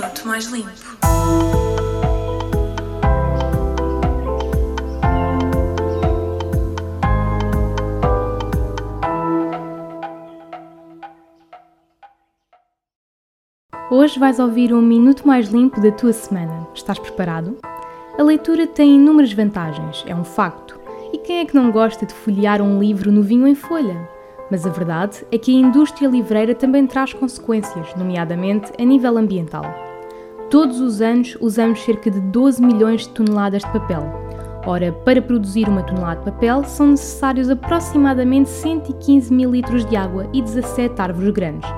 Minuto Mais Limpo. Hoje vais ouvir um minuto mais limpo da tua semana. Estás preparado? A leitura tem inúmeras vantagens, é um facto. E quem é que não gosta de folhear um livro novinho em folha? Mas a verdade é que a indústria livreira também traz consequências, nomeadamente a nível ambiental. Todos os anos usamos cerca de 12 milhões de toneladas de papel. Ora, para produzir uma tonelada de papel são necessários aproximadamente 115 mil litros de água e 17 árvores grandes.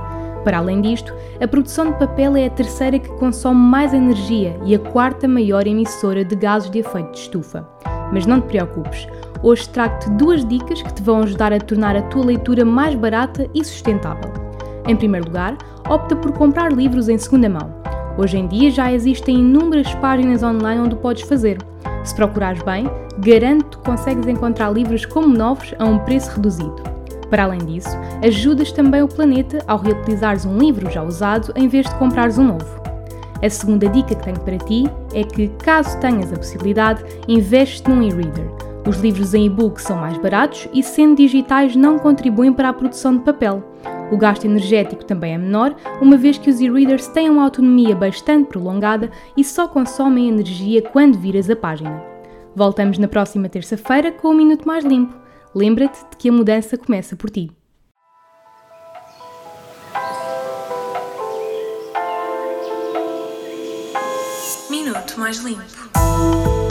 Para além disto, a produção de papel é a terceira que consome mais energia e a quarta maior emissora de gases de efeito de estufa. Mas não te preocupes, hoje trago-te duas dicas que te vão ajudar a tornar a tua leitura mais barata e sustentável. Em primeiro lugar, opta por comprar livros em segunda mão. Hoje em dia já existem inúmeras páginas online onde podes fazer. Se procurares bem, garanto que consegues encontrar livros como novos a um preço reduzido. Para além disso, ajudas também o planeta ao reutilizares um livro já usado em vez de comprares um novo. A segunda dica que tenho para ti é que, caso tenhas a possibilidade, investe num e-reader. Os livros em e-book são mais baratos e, sendo digitais, não contribuem para a produção de papel. O gasto energético também é menor, uma vez que os e-readers têm uma autonomia bastante prolongada e só consomem energia quando viras a página. Voltamos na próxima terça-feira com um minuto mais limpo. Lembra-te de que a mudança começa por ti. Minuto Mais Limpo.